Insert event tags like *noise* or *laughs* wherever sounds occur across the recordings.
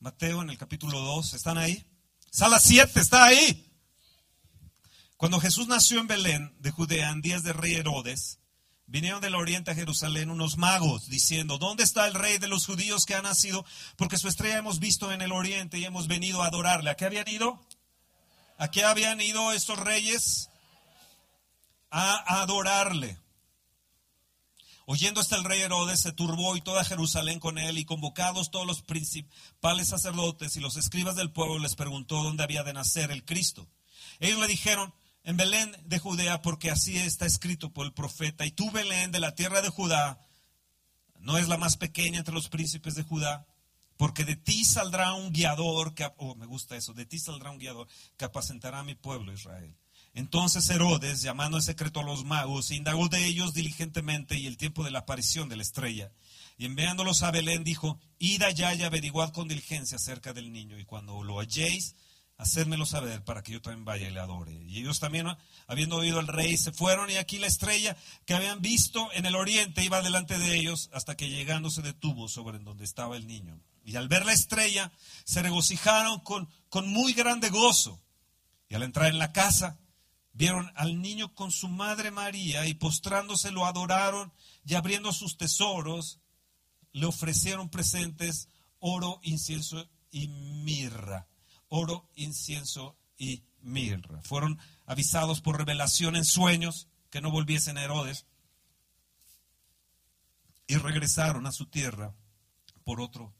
Mateo en el capítulo 2. ¿Están ahí? Sala 7, está ahí. Cuando Jesús nació en Belén de Judea en días de rey Herodes, vinieron del oriente a Jerusalén unos magos diciendo, ¿dónde está el rey de los judíos que ha nacido? Porque su estrella hemos visto en el oriente y hemos venido a adorarle. ¿A qué habían ido? ¿A qué habían ido estos reyes? A adorarle. Oyendo hasta el rey Herodes, se turbó y toda Jerusalén con él, y convocados todos los principales sacerdotes y los escribas del pueblo, les preguntó dónde había de nacer el Cristo. Ellos le dijeron, en Belén de Judea, porque así está escrito por el profeta. Y tú, Belén, de la tierra de Judá, no es la más pequeña entre los príncipes de Judá, porque de ti saldrá un guiador, oh, me gusta eso, de ti saldrá un guiador que apacentará a mi pueblo Israel. Entonces Herodes, llamando en secreto a los magos, indagó de ellos diligentemente y el tiempo de la aparición de la estrella. Y enviándolos a Belén, dijo, id allá y averiguad con diligencia acerca del niño, y cuando lo halléis, hacérmelo saber para que yo también vaya y le adore. Y ellos también, habiendo oído al rey, se fueron y aquí la estrella que habían visto en el oriente iba delante de ellos hasta que llegando se detuvo sobre donde estaba el niño. Y al ver la estrella se regocijaron con, con muy grande gozo. Y al entrar en la casa, vieron al niño con su madre María y postrándose lo adoraron y abriendo sus tesoros, le ofrecieron presentes oro, incienso y mirra oro, incienso y mirra. Fueron avisados por revelación en sueños que no volviesen a Herodes y regresaron a su tierra por otro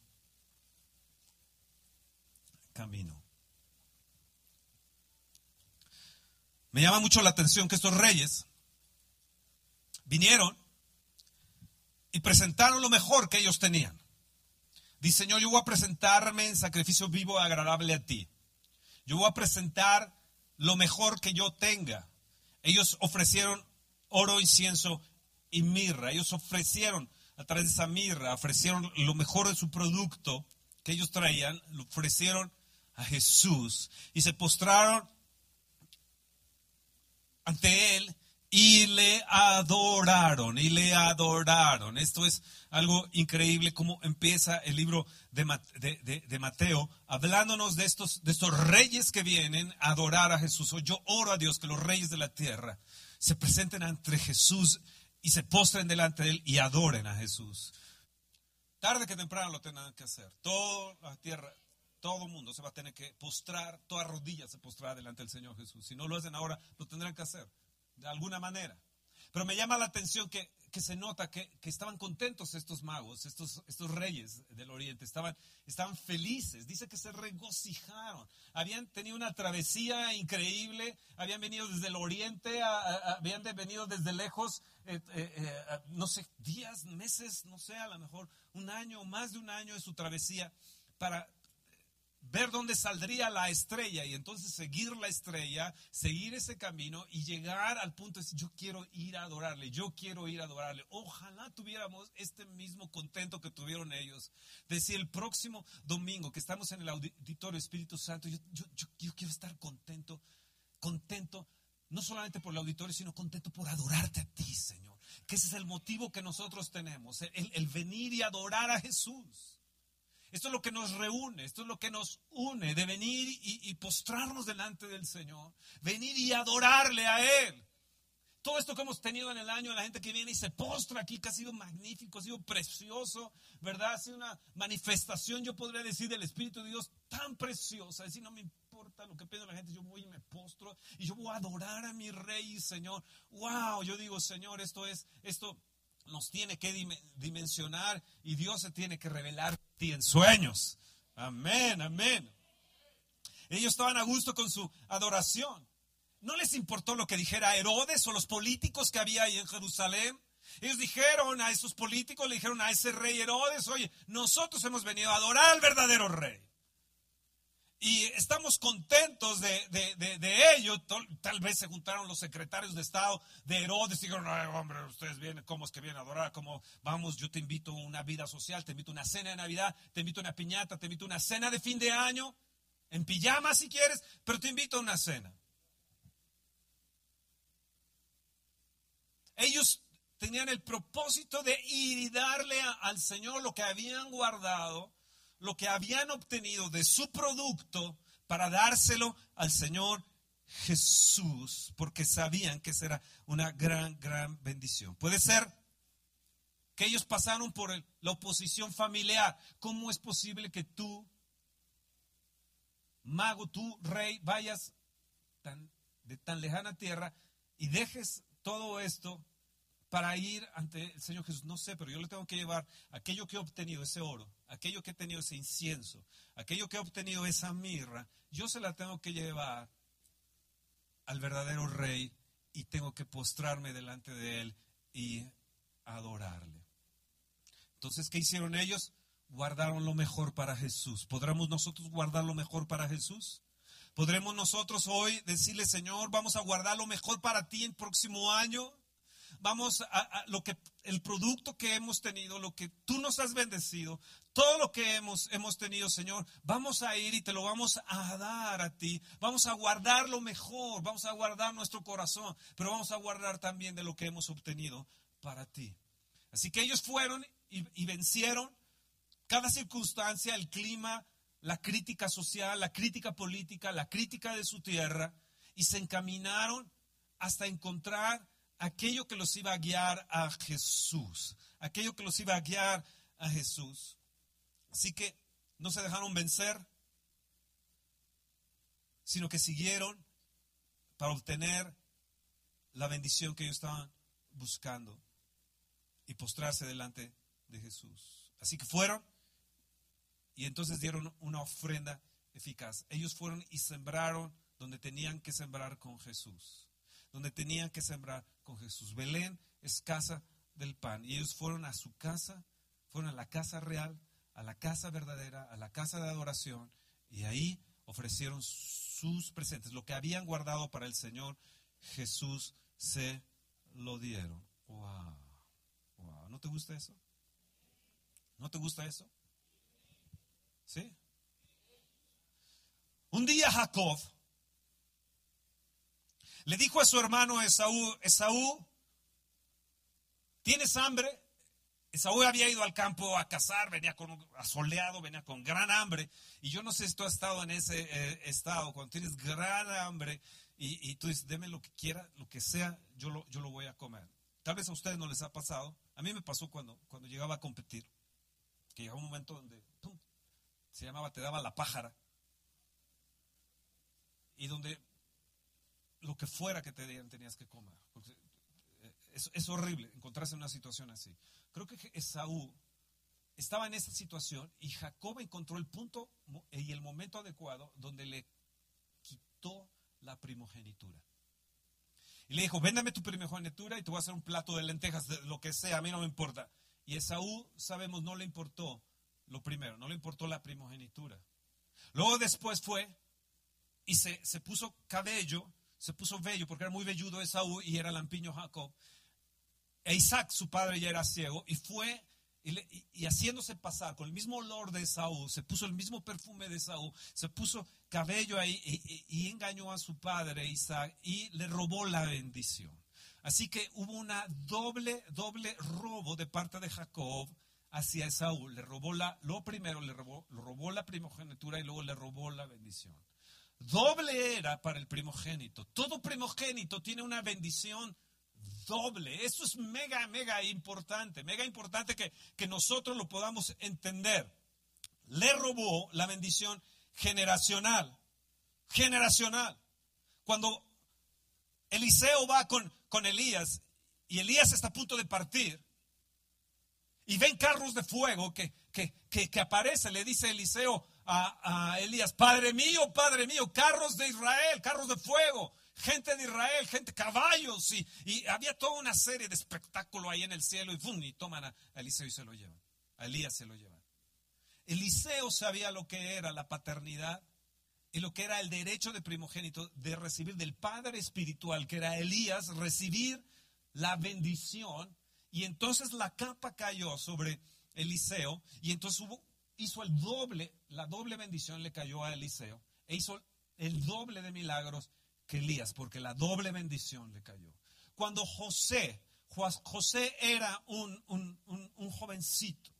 camino. Me llama mucho la atención que estos reyes vinieron y presentaron lo mejor que ellos tenían. Dice, Señor, yo voy a presentarme en sacrificio vivo agradable a ti. Yo voy a presentar lo mejor que yo tenga. Ellos ofrecieron oro, incienso y mirra. Ellos ofrecieron a través de esa mirra, ofrecieron lo mejor de su producto que ellos traían, lo ofrecieron a Jesús y se postraron ante él y le adoraron, y le adoraron. Esto es algo increíble como empieza el libro de, Mateo, hablándonos de estos, de estos reyes que vienen a adorar a Jesús. Yo oro a Dios que los reyes de la tierra se presenten ante Jesús y se postren delante de Él y adoren a Jesús. Tarde que temprano lo tendrán que hacer. Toda la tierra, todo mundo se va a tener que postrar, toda rodilla se postrará delante del Señor Jesús. Si no lo hacen ahora, lo tendrán que hacer de alguna manera. Pero me llama la atención que, se nota que, estaban contentos estos magos, estos, estos reyes del oriente, estaban, estaban felices, dice que se regocijaron, habían tenido una travesía increíble, habían venido desde el oriente, habían venido desde lejos, eh, eh, eh, no sé, días, meses, no sé, a lo mejor un año, más de un año de su travesía para ver dónde saldría la estrella y entonces seguir la estrella, seguir ese camino y llegar al punto de decir, yo quiero ir a adorarle, yo quiero ir a adorarle. Ojalá tuviéramos este mismo contento que tuvieron ellos. Decir el próximo domingo que estamos en el auditorio Espíritu Santo, yo, quiero estar contento, contento, no solamente por el auditorio, sino contento por adorarte a ti, Señor. Que ese es el motivo que nosotros tenemos, el venir y adorar a Jesús. Esto es lo que nos reúne, esto es lo que nos une, de venir y, postrarnos delante del Señor, venir y adorarle a Él. Todo esto que hemos tenido en el año, la gente que viene y se postra aquí, que ha sido magnífico, ha sido precioso, ¿verdad? Ha sido una manifestación, yo podría decir, del Espíritu de Dios tan preciosa. Es decir, no me importa lo que pide la gente, yo voy y me postro y yo voy a adorar a mi Rey y Señor. ¡Wow! Yo digo, Señor, esto es, esto nos tiene que dimensionar y Dios se tiene que revelar sueños. Amén, amén. Ellos estaban a gusto con su adoración. No les importó lo que dijera Herodes o los políticos que había ahí en Jerusalén. Ellos dijeron a esos políticos, le dijeron a ese rey Herodes, oye, nosotros hemos venido a adorar al verdadero rey. Y estamos contentos de, ello. Tal vez se juntaron los secretarios de Estado de Herodes y dijeron, Ay, hombre, ustedes vienen, ¿cómo es que vienen a adorar? ¿Cómo vamos? Yo te invito a una vida social, te invito a una cena de Navidad, te invito a una piñata, te invito a una cena de fin de año, en pijama si quieres, pero te invito a una cena. Ellos tenían el propósito de ir y darle al Señor lo que habían guardado lo que habían obtenido de su producto para dárselo al Señor Jesús, porque sabían que será una gran, gran bendición. Puede ser que ellos pasaron por la oposición familiar. ¿Cómo es posible que tú, mago, tú, rey, vayas de tan lejana tierra y dejes todo esto para ir ante el Señor Jesús? No sé, pero yo le tengo que llevar aquello que he obtenido, ese oro, aquello que he tenido, ese incienso, aquello que he obtenido, esa mirra, yo se la tengo que llevar al verdadero rey y tengo que postrarme delante de él y adorarle. Entonces, ¿qué hicieron ellos? Guardaron lo mejor para Jesús. ¿Podremos nosotros guardar lo mejor para Jesús? ¿Podremos nosotros hoy decirle, Señor, vamos a guardar lo mejor para ti el próximo año? Vamos a, lo que el producto que hemos tenido, lo que tú nos has bendecido, todo lo que hemos, hemos tenido, Señor, vamos a ir y te lo vamos a dar a ti. Vamos a guardar lo mejor, vamos a guardar nuestro corazón, pero vamos a guardar también de lo que hemos obtenido para ti. Así que ellos fueron y, vencieron cada circunstancia, el clima, la crítica social, la crítica política, la crítica de su tierra, y se encaminaron hasta encontrar aquello que los iba a guiar a Jesús, aquello que los iba a guiar a Jesús. Así que no se dejaron vencer, sino que siguieron para obtener la bendición que ellos estaban buscando y postrarse delante de Jesús. Así que fueron y entonces dieron una ofrenda eficaz. Ellos fueron y sembraron donde tenían que sembrar con Jesús. Donde tenían que sembrar con Jesús. Belén es casa del pan. Y ellos fueron a su casa, fueron a la casa real, a la casa verdadera, a la casa de adoración. Y ahí ofrecieron sus presentes. Lo que habían guardado para el Señor Jesús se lo dieron. Wow. Wow. ¿No te gusta eso? ¿No te gusta eso? ¿Sí? Un día Jacob le dijo a su hermano Esaú, Esaú, ¿tienes hambre? Esaú había ido al campo a cazar, venía con asoleado, venía con gran hambre. Y yo no sé si tú has estado en ese eh, estado, cuando tienes gran hambre y, tú dices, deme lo que quiera, lo que sea, yo lo, yo lo voy a comer. Tal vez a ustedes no les ha pasado. A mí me pasó cuando, cuando llegaba a competir que llegaba un momento donde se llamaba, te daba la pájara, y donde que fuera que te dieran tenías que comer. Eh, es, es, horrible encontrarse en una situación así. Creo que Esaú estaba en esa situación y Jacob encontró el punto y el momento adecuado donde le quitó la primogenitura. Y le dijo, véndame tu primogenitura y te voy a hacer un plato de lentejas, de lo que sea, a mí no me importa. Y Esaú, sabemos, no le importó lo primero, no le importó la primogenitura. Luego después fue y se, puso cabello, se puso vello, porque era muy velludo Esaú y era lampiño Jacob. E Isaac, su padre, ya era ciego, y fue y, haciéndose pasar con el mismo olor de Esaú, se puso el mismo perfume de Esaú, se puso cabello ahí y, engañó a su padre Isaac y le robó la bendición. Así que hubo una doble, doble robo de parte de Jacob hacia Esaú. Le robó la, lo primero, le robó, robó la primogenitura y luego le robó la bendición. Doble era para el primogénito. Todo primogénito tiene una bendición doble. Eso es mega, mega importante. Mega importante que, que nosotros lo podamos entender. Le robó la bendición generacional. Generacional. Cuando Eliseo va con, con Elías y Elías está a punto de partir y ven carros de fuego que, que, que, aparece, le dice Eliseo a, Elías, Padre mío, Padre mío, carros de Israel, carros de fuego, gente de Israel, gente, caballos, y, y había toda una serie de espectáculo ahí en el cielo, y, ¡bum! y toman a Eliseo y se lo llevan, Elías se lo llevan. Eliseo sabía lo que era la paternidad y lo que era el derecho de primogénito de recibir del Padre Espiritual, que era Elías, recibir la bendición. Y entonces la capa cayó sobre Eliseo y entonces hubo, hizo el doble, la doble bendición le cayó a Eliseo e hizo el doble de milagros que Elías, porque la doble bendición le cayó. Cuando José, José era un, un, un jovencito,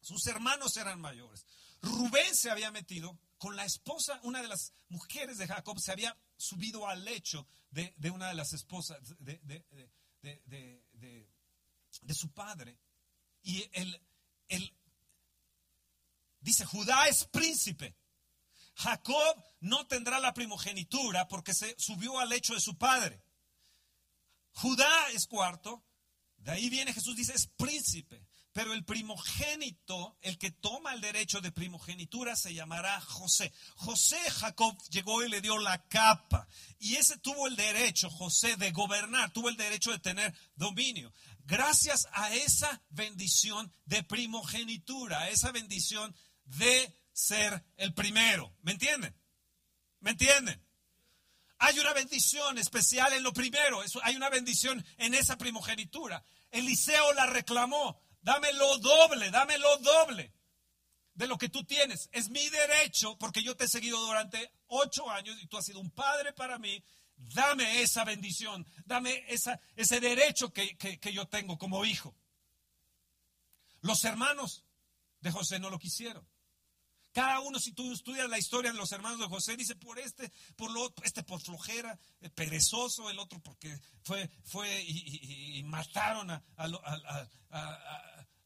sus hermanos eran mayores. Rubén se había metido con la esposa, una de las mujeres de Jacob, se había subido al lecho de, una de las esposas de, de su padre. Y él, él dice, Judá es príncipe. Jacob no tendrá la primogenitura porque se subió al lecho de su padre. Judá es cuarto. De ahí viene Jesús, dice, es príncipe. Pero el primogénito, el que toma el derecho de primogenitura, se llamará José. José Jacob llegó y le dio la capa. Y ese tuvo el derecho, José, de gobernar, tuvo el derecho de tener dominio. Gracias a esa bendición de primogenitura, a esa bendición de ser el primero. ¿Me entienden? ¿Me entienden? Hay una bendición especial en lo primero, hay una bendición en esa primogenitura. Eliseo la reclamó, dame lo doble, dame lo doble de lo que tú tienes. Es mi derecho porque yo te he seguido durante ocho años y tú has sido un padre para mí. Dame esa bendición, dame ese derecho que yo tengo como hijo. Los hermanos de José no lo quisieron. Cada uno, si tú estudias la historia de los hermanos de José, dice por este, por lo otro, este por flojera, eh, perezoso, el otro porque fue, fue y, mataron a,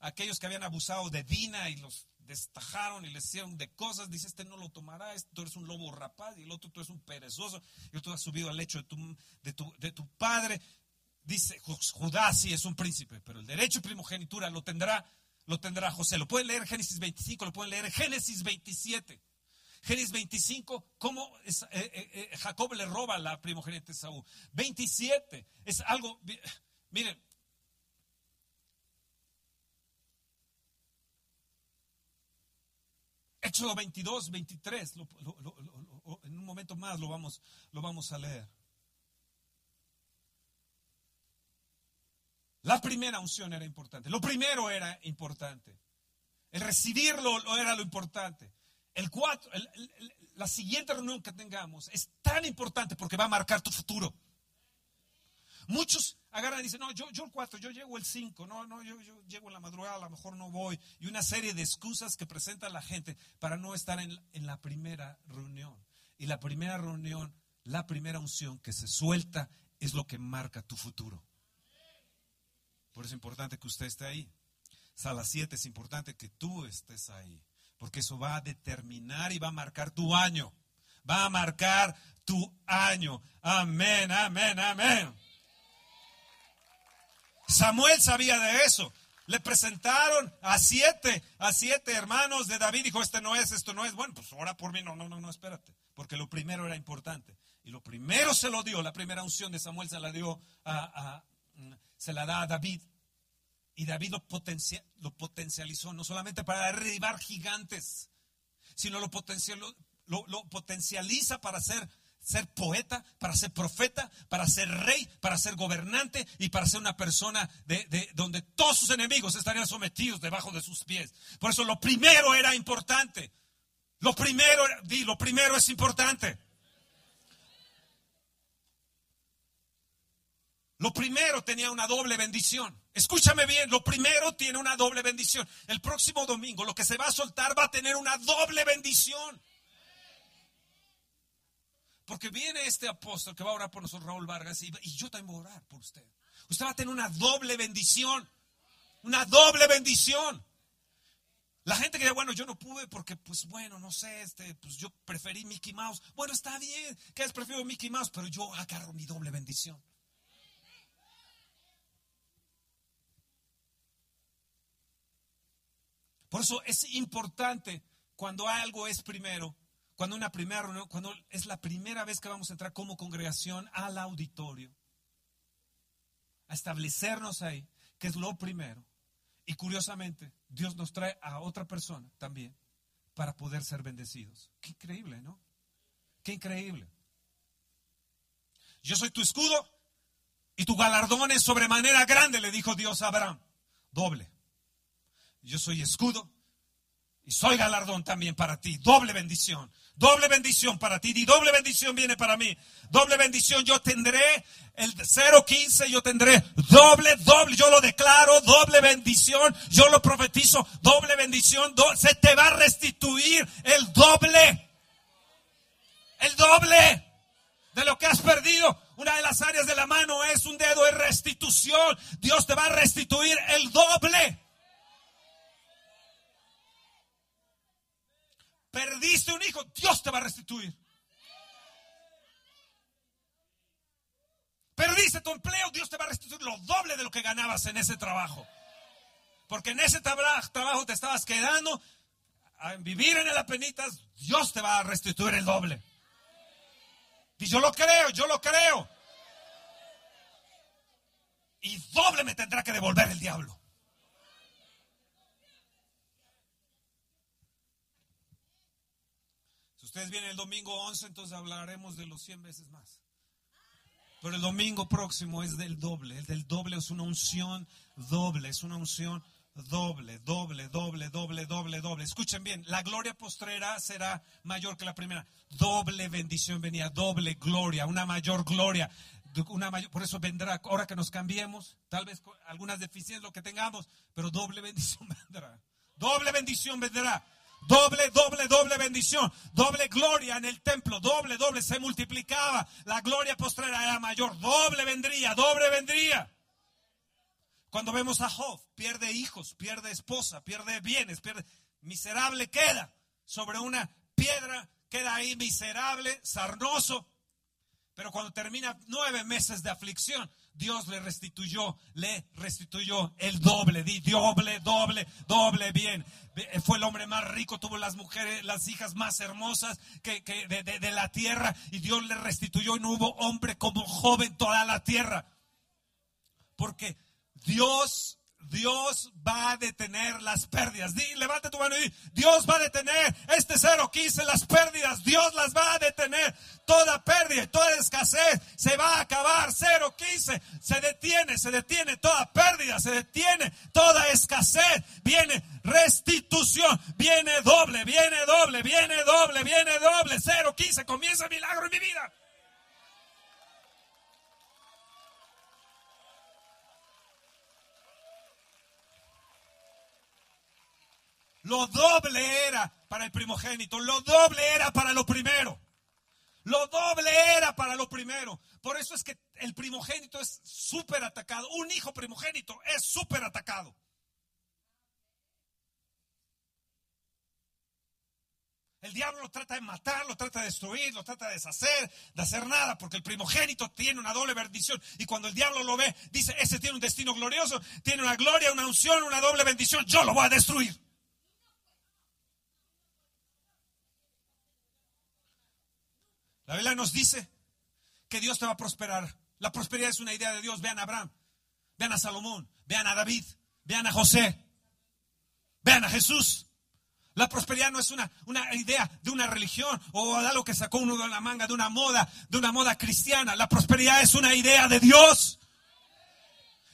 aquellos que habían abusado de Dina y los destajaron y les hicieron de cosas. Dice, este no lo tomará, este, tú eres un lobo rapaz y el otro tú eres un perezoso y otro has subido al lecho de tu, de tu, de tu padre. Dice, Judá sí es un príncipe, pero el derecho de primogenitura lo tendrá lo tendrá José. Lo pueden leer Génesis 25, lo pueden leer Génesis 27. Génesis 25, cómo eh, eh, eh, Jacob le roba la primogénita de Saúl. 27, es algo, miren, Éxodo 22, 23, en un momento más lo vamos, lo vamos a leer. La primera unción era importante. Lo primero era importante. El recibirlo era lo importante. El cuatro, la siguiente reunión que tengamos es tan importante porque va a marcar tu futuro. Muchos agarran y dicen, no, yo, yo el cuatro, yo llego el cinco, no, no, yo, yo, llego en la madrugada, a lo mejor no voy. Y una serie de excusas que presenta la gente para no estar en, en la primera reunión. Y la primera reunión, la primera unción que se suelta es lo que marca tu futuro. Por eso es importante que usted esté ahí. Sala 7 es importante que tú estés ahí, porque eso va a determinar y va a marcar tu año. Va a marcar tu año. Amén, amén, amén. Samuel sabía de eso. Le presentaron a siete, a siete hermanos de David. Dijo, este no es, esto no es. Bueno, pues ora por mí. No, no, no, no, espérate. Porque lo primero era importante. Y lo primero se lo dio, la primera unción de Samuel se la dio a, se la da a David. Y David lo, lo potencializó no solamente para derribar gigantes, sino lo, potencializa para ser, ser poeta, para ser profeta, para ser rey, para ser gobernante y para ser una persona de, donde todos sus enemigos estarían sometidos debajo de sus pies. Por eso lo primero era importante. Lo primero, di, lo primero es importante. Lo primero tenía una doble bendición. Escúchame bien, lo primero tiene una doble bendición. El próximo domingo lo que se va a soltar va a tener una doble bendición. Porque viene este apóstol que va a orar por nosotros, Raúl Vargas, y, yo también voy a orar por usted. Usted va a tener una doble bendición. Una doble bendición. La gente que dice, bueno, yo no pude porque, pues bueno, no sé, este, pues yo preferí Mickey Mouse. Bueno, está bien, que es prefiero Mickey Mouse, pero yo agarro mi doble bendición. Por eso es importante cuando algo es primero, cuando una primera reunión, cuando es la primera vez que vamos a entrar como congregación al auditorio, a establecernos ahí, que es lo primero. Y curiosamente, Dios nos trae a otra persona también para poder ser bendecidos. Qué increíble, ¿no? Qué increíble. Yo soy tu escudo y tu galardón es sobremanera grande, le dijo Dios a Abraham. Doble yo soy escudo Y soy galardón también para ti. Doble bendición. Doble bendición para ti. Y doble bendición viene para mí. Doble bendición. Yo tendré el 015. Yo tendré doble, doble. Yo lo declaro. Doble bendición. Yo lo profetizo. Doble bendición. se te va a restituir el doble. El doble de lo que has perdido. Una de las áreas de la mano es un dedo de restitución. Dios te va a restituir el doble. Perdiste un hijo, Dios te va a restituir. Perdiste tu empleo, Dios te va a restituir lo doble de lo que ganabas en ese trabajo. Porque en ese trabajo te estabas quedando a vivir en el apenitas, Dios te va a restituir el doble. Y yo lo creo, yo lo creo. Y doble me tendrá que devolver el diablo. Ustedes vienen el domingo 11, entonces hablaremos de los 100 veces más. Pero el domingo próximo es del doble. El del doble es una unción doble, es una unción doble, doble, doble, doble, doble, doble. Escuchen bien, la gloria postrera será mayor que la primera. Doble bendición venía, doble gloria, una mayor gloria. Una mayor, por eso vendrá, ahora que nos cambiemos, tal vez algunas deficiencias lo que tengamos, pero doble bendición *laughs* vendrá. Doble bendición vendrá. Doble, doble, doble bendición, doble gloria en el templo, doble, doble, se multiplicaba. La gloria postrera era mayor, doble vendría, doble vendría. Cuando vemos a Job, pierde hijos, pierde esposa, pierde bienes, pierde, miserable queda sobre una piedra, queda ahí miserable, sarnoso. Pero cuando termina nueve meses de aflicción, Dios le restituyó, le restituyó el doble, di doble, doble, doble bien. Fue el hombre más rico, tuvo las mujeres, las hijas más hermosas que, de, de, la tierra y Dios le restituyó y no hubo hombre como joven toda la tierra. Porque Dios Dios va a detener las pérdidas. Di, levante tu mano y di, Dios va a detener este 015, las pérdidas. Dios las va a detener. Toda pérdida, toda escasez se va a acabar. 015 se detiene, se detiene toda pérdida, se detiene toda escasez. Viene restitución, viene doble, viene doble, viene doble, viene doble. 015 comienza el milagro en mi vida. Lo doble era para el primogénito, lo doble era para lo primero. Lo doble era para lo primero. Por eso es que el primogénito es súper atacado. Un hijo primogénito es súper atacado. El diablo lo trata de matar, lo trata de destruir, lo trata de deshacer, de hacer nada, porque el primogénito tiene una doble bendición. Y cuando el diablo lo ve, dice, ese tiene un destino glorioso, tiene una gloria, una unción, una doble bendición, yo lo voy a destruir. La Biblia nos dice que Dios te va a prosperar. La prosperidad es una idea de Dios. Vean a Abraham, vean a Salomón, vean a David, vean a José, vean a Jesús. La prosperidad no es una, una idea de una religión o de algo que sacó uno de la manga, de una moda, de una moda cristiana. La prosperidad es una idea de Dios.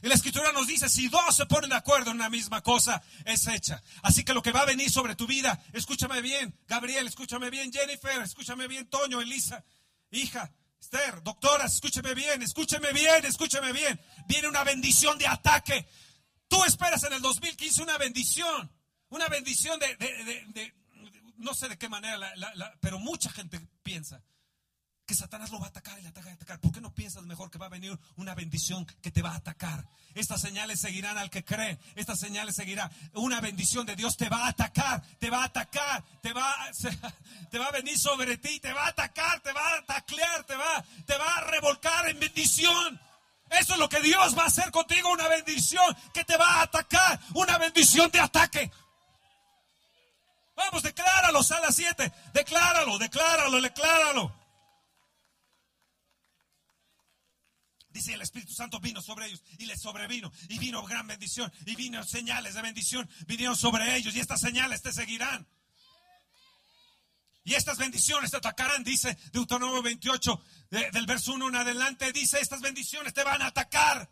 Y la escritura nos dice, si dos se ponen de acuerdo en una misma cosa, es hecha. Así que lo que va a venir sobre tu vida, escúchame bien, Gabriel, escúchame bien, Jennifer, escúchame bien, Toño, Elisa, hija, Esther, doctora, escúchame bien, escúchame bien, escúchame bien. Viene una bendición de ataque. Tú esperas en el 2015 una bendición, una bendición de, no sé de qué manera, pero mucha gente piensa que Satanás lo va a atacar y le ataca y atacar. ¿Por qué no piensas mejor que va a venir una bendición que te va a atacar? Estas señales seguirán al que cree. Estas señales seguirán. Una bendición de Dios te va a atacar, te va a atacar, te va, te va a venir sobre ti, te va a atacar, te va a taclear, te va, te va a revolcar en bendición. Eso es lo que Dios va a hacer contigo, una bendición que te va a atacar, una bendición de ataque. Vamos, decláralo, sala 7, decláralo, decláralo, decláralo. Dice el Espíritu Santo vino sobre ellos y les sobrevino y vino gran bendición y vino señales de bendición, vinieron sobre ellos y estas señales te seguirán. Y estas bendiciones te atacarán, dice Deuteronomio 28, del verso 1 en adelante, dice, estas bendiciones te van a atacar.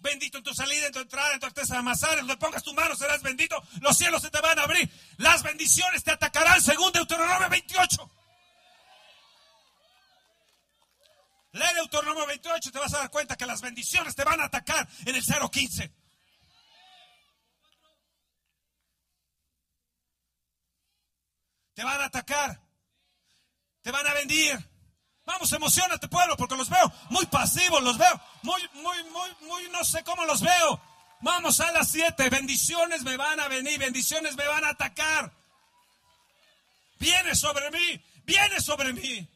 bendito en tu salida, en tu entrada, en tu artesa de amasar, donde pongas tu mano serás bendito, los cielos se te van a abrir, las bendiciones te atacarán según Deuteronomio 28. Lee Deuteronomio 28 y te vas a dar cuenta que las bendiciones te van a atacar en el 015. Te van a atacar. Te van a vendir. Vamos, emocionate, pueblo, porque los veo muy pasivos, los veo muy, muy, muy, muy, no sé cómo los veo. Vamos a las siete, bendiciones me van a venir, bendiciones me van a atacar. Viene sobre mí, viene sobre mí.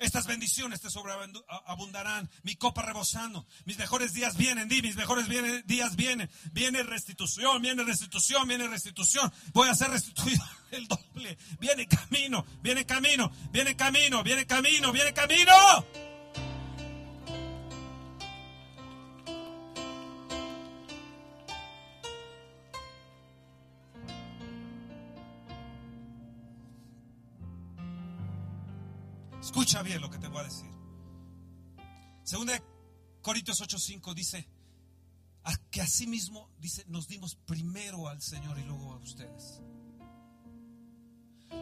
Estas bendiciones te sobreabundarán, mi copa rebosando, mis mejores días vienen, di, mis mejores días vienen, viene restitución, viene restitución, viene restitución, voy a ser restituido *laughs* el doble, viene camino, viene camino, viene camino, viene camino, viene camino. Escucha bien lo que te voy a decir. Segunda Corintios 8:5 dice que así mismo dice nos dimos primero al Señor y luego a ustedes.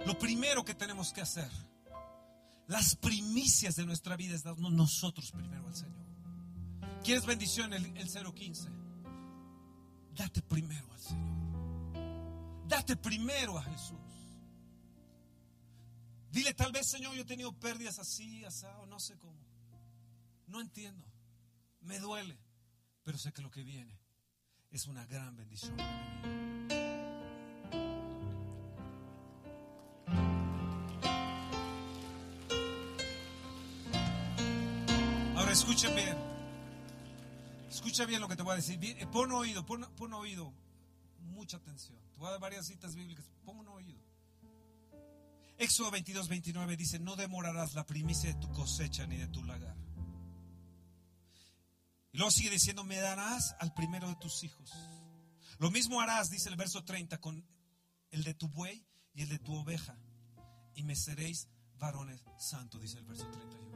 Lo primero que tenemos que hacer, las primicias de nuestra vida es darnos nosotros primero al Señor. ¿Quieres bendición el, el 015? Date primero al Señor. Date primero a Jesús. Dile, tal vez, Señor, yo he tenido pérdidas así, asado, no sé cómo. No entiendo. Me duele. Pero sé que lo que viene es una gran bendición Ahora escuchen bien. Escucha bien lo que te voy a decir. Eh, pon oído, pon, pon oído. Mucha atención. Te voy a dar varias citas bíblicas. Pon oído. Éxodo 22, 29 dice, no demorarás la primicia de tu cosecha ni de tu lagar. Y luego sigue diciendo, me darás al primero de tus hijos. Lo mismo harás, dice el verso 30, con el de tu buey y el de tu oveja. Y me seréis varones santos, dice el verso 31.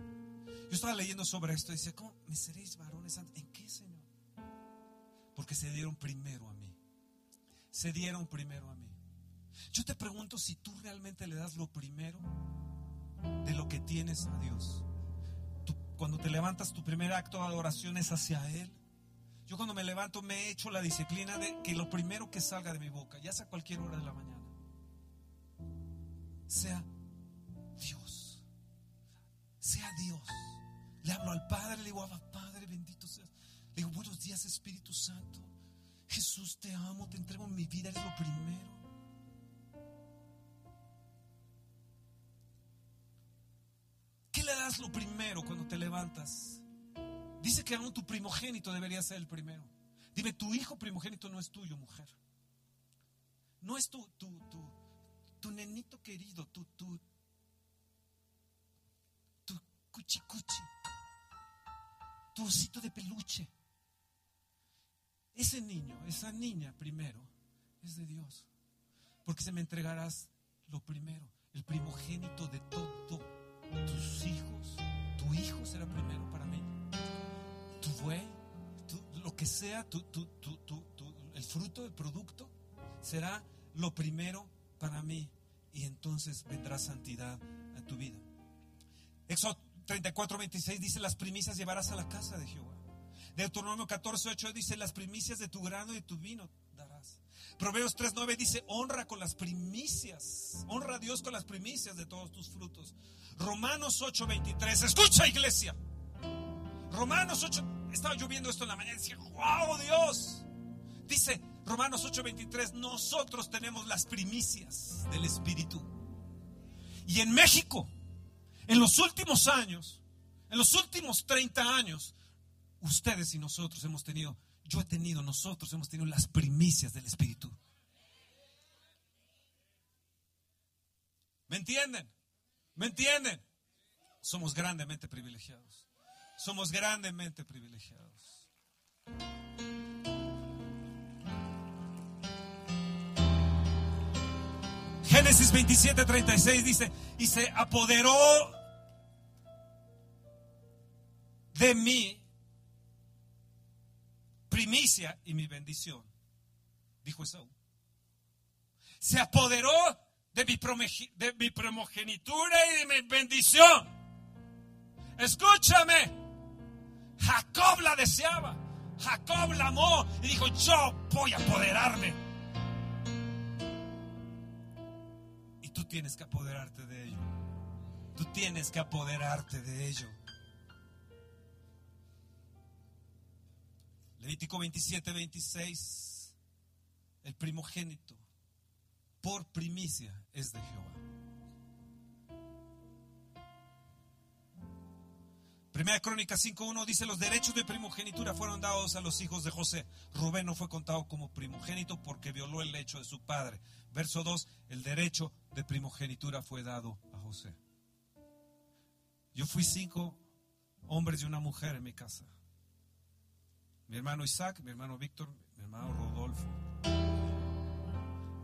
Yo estaba leyendo sobre esto y decía, ¿cómo me seréis varones santos? ¿En qué, Señor? Porque se dieron primero a mí. Se dieron primero a mí. Yo te pregunto si tú realmente le das lo primero de lo que tienes a Dios. cuando te levantas, tu primer acto de adoración es hacia Él. Yo cuando me levanto me he hecho la disciplina de que lo primero que salga de mi boca, ya sea cualquier hora de la mañana, sea Dios. Sea Dios. Le hablo al Padre, le digo, Padre, bendito seas. Le digo, buenos días Espíritu Santo. Jesús, te amo, te entrego mi vida, es lo primero. ¿Qué le das lo primero cuando te levantas? Dice que aún tu primogénito debería ser el primero. Dime, tu hijo primogénito no es tuyo, mujer. No es tu, tu, tu, tu nenito querido, tu, tu, tu cuchi cuchi, tu osito de peluche. Ese niño, esa niña primero, es de Dios. Porque se me entregarás lo primero, el primogénito de todo tus hijos, tu hijo será primero para mí. Tu buey, lo que sea, tu, el fruto, el producto, será lo primero para mí. Y entonces vendrá santidad a tu vida. Éxodo 34, 26 dice, las primicias llevarás a la casa de Jehová. Deuteronomio 14, 8 dice, las primicias de tu grano y de tu vino. Proverbios 3.9 dice, honra con las primicias, honra a Dios con las primicias de todos tus frutos. Romanos 8.23, escucha iglesia. Romanos 8, estaba lloviendo esto en la mañana y decía, wow Dios. Dice Romanos 8.23, nosotros tenemos las primicias del Espíritu. Y en México, en los últimos años, en los últimos 30 años, ustedes y nosotros hemos tenido yo he tenido, nosotros hemos tenido las primicias del Espíritu. ¿Me entienden? ¿Me entienden? Somos grandemente privilegiados. Somos grandemente privilegiados. Génesis 27, 36 dice, y se apoderó de mi primicia y mi bendición, dijo Esaú. Se apoderó de mi, de mi primogenitura y de mi bendición. Escúchame, Jacob la deseaba, Jacob la amó y dijo, yo voy a apoderarme. Y tú tienes que apoderarte de ello. Tú tienes que apoderarte de ello. Levítico 27, 26. El primogénito por primicia es de Jehová. Primera Crónica 5.1 dice, los derechos de primogenitura fueron dados a los hijos de José. Rubén no fue contado como primogénito porque violó el lecho de su padre. Verso 2, el derecho de primogenitura fue dado a José. Yo fui cinco hombres y una mujer en mi casa. Mi hermano Isaac, mi hermano Víctor, mi hermano Rodolfo.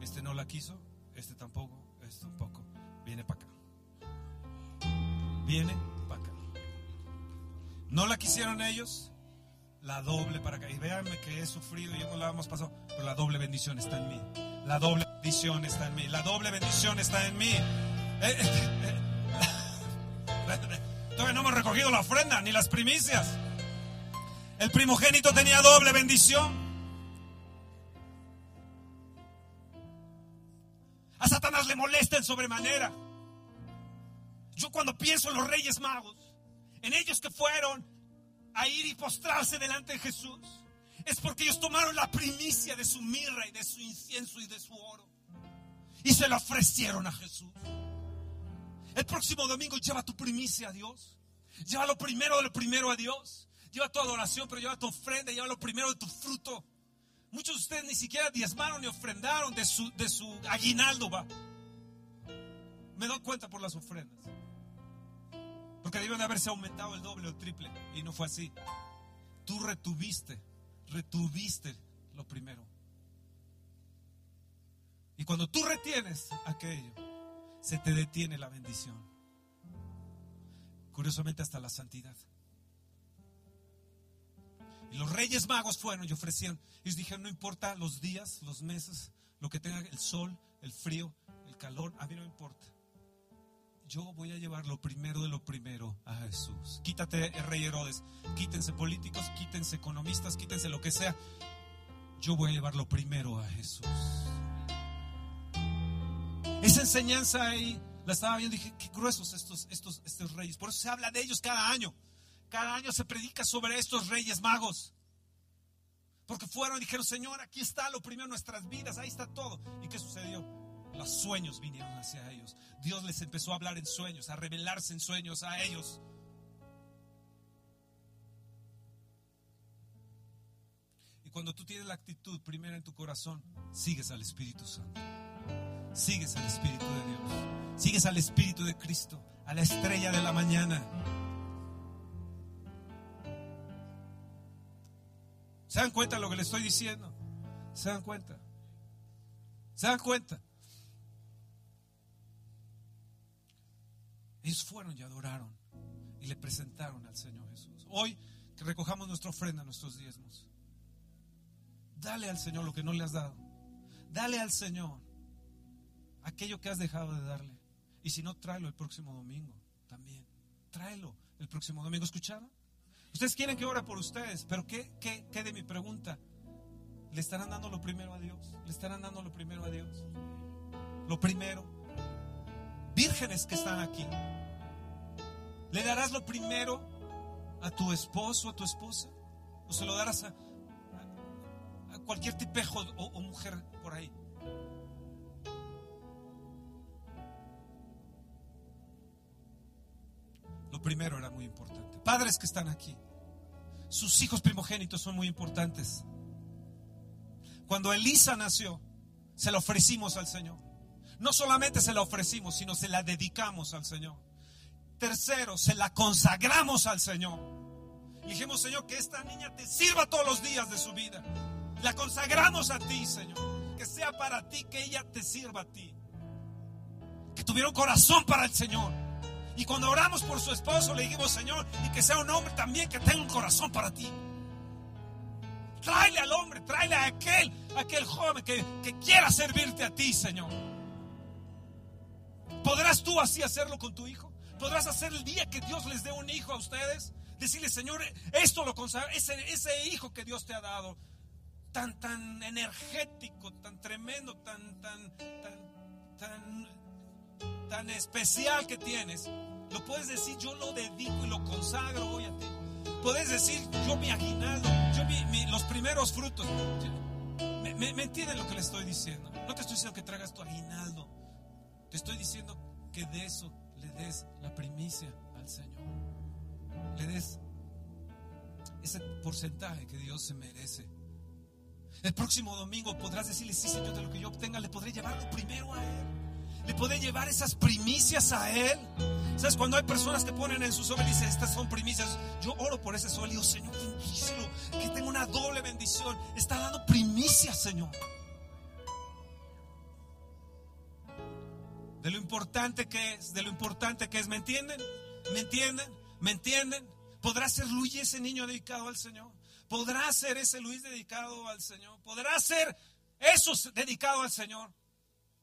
Este no la quiso, este tampoco, este tampoco. Viene para acá. Viene para acá. No la quisieron ellos, la doble para acá. Y véanme que he sufrido y no la hemos pasado, pero la doble bendición está en mí. La doble bendición está en mí. La doble bendición está en mí. Eh, eh, eh, *laughs* Todavía no hemos recogido la ofrenda ni las primicias. El primogénito tenía doble bendición. A Satanás le molesta en sobremanera. Yo cuando pienso en los reyes magos, en ellos que fueron a ir y postrarse delante de Jesús, es porque ellos tomaron la primicia de su mirra y de su incienso y de su oro y se lo ofrecieron a Jesús. El próximo domingo lleva tu primicia a Dios. Lleva lo primero de lo primero a Dios. Lleva tu adoración, pero lleva tu ofrenda, lleva lo primero de tu fruto. Muchos de ustedes ni siquiera diezmaron ni ofrendaron de su, de su aguinaldo, va. Me doy cuenta por las ofrendas. Porque deben de haberse aumentado el doble o el triple. Y no fue así. Tú retuviste, retuviste lo primero. Y cuando tú retienes aquello, se te detiene la bendición. Curiosamente hasta la santidad. Y los reyes magos fueron y ofrecieron. Ellos dijeron, no importa los días, los meses, lo que tenga el sol, el frío, el calor, a mí no importa. Yo voy a llevar lo primero de lo primero a Jesús. Quítate el rey Herodes, quítense políticos, quítense economistas, quítense lo que sea. Yo voy a llevar lo primero a Jesús. Esa enseñanza ahí la estaba viendo y dije, qué gruesos estos, estos, estos reyes. Por eso se habla de ellos cada año. Cada año se predica sobre estos reyes magos. Porque fueron y dijeron, Señor, aquí está lo primero en nuestras vidas, ahí está todo. ¿Y qué sucedió? Los sueños vinieron hacia ellos. Dios les empezó a hablar en sueños, a revelarse en sueños a ellos. Y cuando tú tienes la actitud primera en tu corazón, sigues al Espíritu Santo. Sigues al Espíritu de Dios. Sigues al Espíritu de Cristo, a la estrella de la mañana. ¿Se dan cuenta de lo que le estoy diciendo? ¿Se dan cuenta? ¿Se dan cuenta? Ellos fueron y adoraron y le presentaron al Señor Jesús. Hoy que recojamos nuestra ofrenda, nuestros diezmos. Dale al Señor lo que no le has dado. Dale al Señor aquello que has dejado de darle. Y si no, tráelo el próximo domingo también. Tráelo el próximo domingo. ¿Escucharon? Ustedes quieren que ore por ustedes, pero ¿qué, qué, qué de mi pregunta? ¿Le estarán dando lo primero a Dios? ¿Le estarán dando lo primero a Dios? Lo primero. Vírgenes que están aquí. ¿Le darás lo primero a tu esposo, a tu esposa? ¿O se lo darás a, a, cualquier tipejo o, o mujer por ahí? Lo primero era muy importante. Padres que están aquí, sus hijos primogénitos son muy importantes. Cuando Elisa nació, se la ofrecimos al Señor. No solamente se la ofrecimos, sino se la dedicamos al Señor. Tercero, se la consagramos al Señor. dijimos, Señor, que esta niña te sirva todos los días de su vida. La consagramos a ti, Señor. Que sea para ti, que ella te sirva a ti. Que tuviera un corazón para el Señor Y cuando oramos por su esposo, le dijimos, Señor, y que sea un hombre también que tenga un corazón para ti. Tráele al hombre, tráele a aquel, aquel joven que, que quiera servirte a ti, Señor. ¿Podrás tú así hacerlo con tu hijo? ¿Podrás hacer el día que Dios les dé un hijo a ustedes? Decirle, Señor, esto lo consagra, ese, ese hijo que Dios te ha dado, tan, tan energético, tan tremendo, tan, tan, tan, tan, tan especial que tienes, lo puedes decir, yo lo dedico y lo consagro hoy a ti. Puedes decir, yo mi aguinaldo, yo mi, los primeros frutos. ¿Me, me, entienden lo que le estoy diciendo? No te estoy diciendo que tragas tu aguinaldo. Te estoy diciendo que de eso le des la primicia al Señor. Le des ese porcentaje que Dios se merece. El próximo domingo podrás decirle, sí Señor, de lo que yo obtenga, le podré llevar lo primero a Él. Le podré llevar esas primicias a Él. ¿Sabes? Cuando hay personas que ponen en su sobre y dicen, estas son primicias, yo oro por ese sol y digo, Señor, que tenga una doble bendición. Está dando primicias, Señor. de lo importante que es, de lo importante que es. ¿Me entienden? ¿Me entienden? ¿Me entienden? ¿Podrá ser Luis ese niño dedicado al Señor? ¿Podrá ser ese Luis dedicado al Señor? ¿Podrá ser eso dedicado al Señor?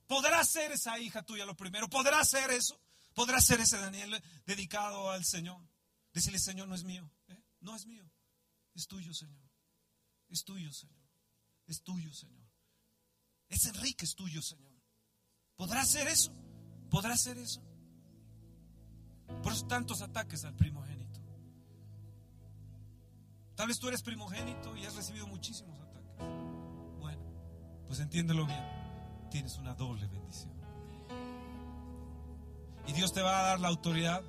¿Podrá ser esa hija tuya lo primero? ¿Podrá ser eso? ¿Podrá ser ese Daniel dedicado al Señor? Decirle, Señor, no es mío. ¿eh? No es mío. Es tuyo, Señor. Es tuyo, Señor. Es tuyo, Señor. Es Enrique, es tuyo, Señor. ¿Podrá ser eso? ¿Podrá ser eso? Por eso tantos ataques al primogénito. Tal vez tú eres primogénito y has recibido muchísimos ataques. Bueno, pues entiéndelo bien. Tienes una doble bendición. Y Dios te va a dar la autoridad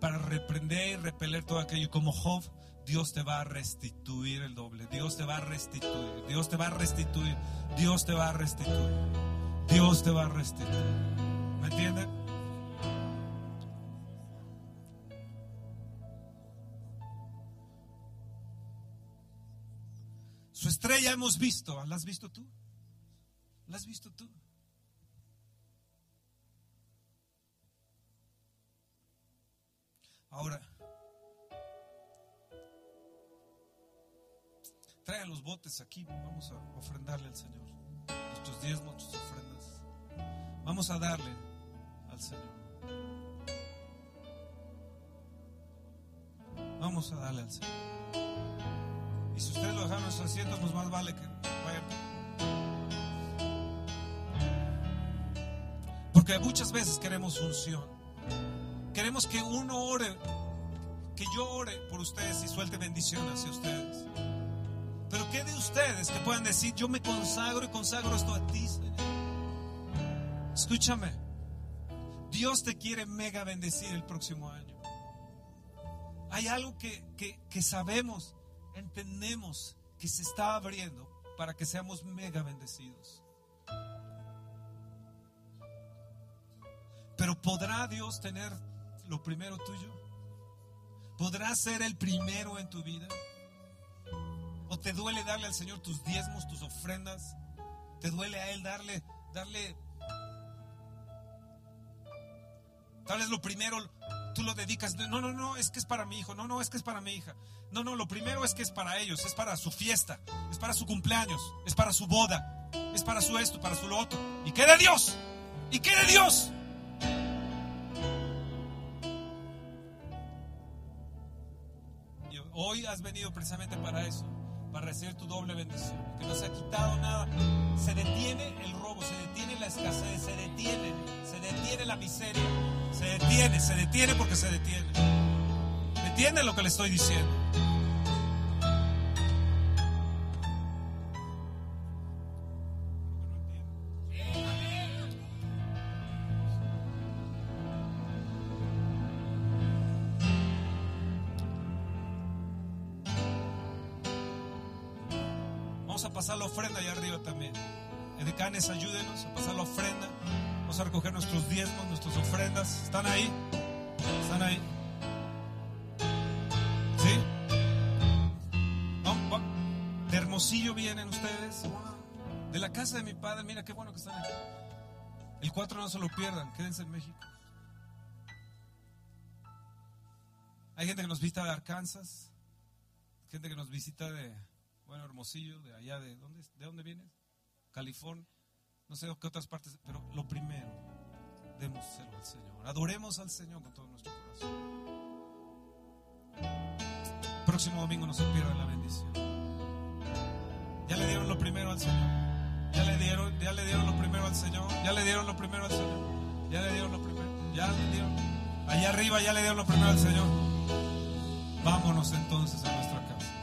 para reprender y repeler todo aquello. Como Job, Dios te va a restituir el doble. Dios te va a restituir. Dios te va a restituir. Dios te va a restituir. Dios te va a restituir. ¿Me entienden? Su estrella hemos visto. ¿La has visto tú? ¿La has visto tú? Ahora, traigan los botes aquí. Vamos a ofrendarle al Señor. Nuestros diezmos, nuestras ofrendas. Vamos a darle al Señor. Vamos a darle al Señor. Y si ustedes lo dejaron en sus asientos, pues más vale que vayan. Porque muchas veces queremos unción. Queremos que uno ore, que yo ore por ustedes y suelte bendición hacia ustedes. Pero ¿qué de ustedes que puedan decir, yo me consagro y consagro esto a ti, Señor? Escúchame. Dios te quiere mega bendecir el próximo año. Hay algo que, que, sabemos, entendemos que se está abriendo para que seamos mega bendecidos. Pero ¿podrá Dios tener lo primero tuyo? ¿Podrá ser el primero en tu vida? ¿O te duele darle al Señor tus diezmos, tus ofrendas? ¿Te duele a Él darle, darle Tal vez lo primero tú lo dedicas. No, no, no, es que es para mi hijo. No, no, es que es para mi hija. No, no, lo primero es que es para ellos. Es para su fiesta. Es para su cumpleaños. Es para su boda. Es para su esto, para su lo otro. ¿Y qué de Dios? ¿Y qué de Dios? Hoy has venido precisamente para eso para recibir tu doble bendición. Que no se ha quitado nada. Se detiene el robo, se detiene la escasez, se detiene, se detiene la miseria. Se detiene, se detiene porque se detiene. ¿Entiende lo que le estoy diciendo? Hermosillo vienen ustedes. De la casa de mi padre, mira qué bueno que están aquí. El 4 no se lo pierdan, quédense en México. Hay gente que nos visita de Arkansas, gente que nos visita de, bueno, Hermosillo, de allá, ¿de dónde, de dónde vienes? California, no sé qué otras partes, pero lo primero, démoselo al Señor. Adoremos al Señor con todo nuestro corazón. Próximo domingo no se pierdan la bendición. Lo primero al Señor. Ya le dieron, ya le dieron lo primero al Señor. Ya le dieron lo primero al Señor. Ya le dieron lo primero. Ya le dieron. Allá arriba ya le dieron lo primero al Señor. Vámonos entonces a nuestra casa.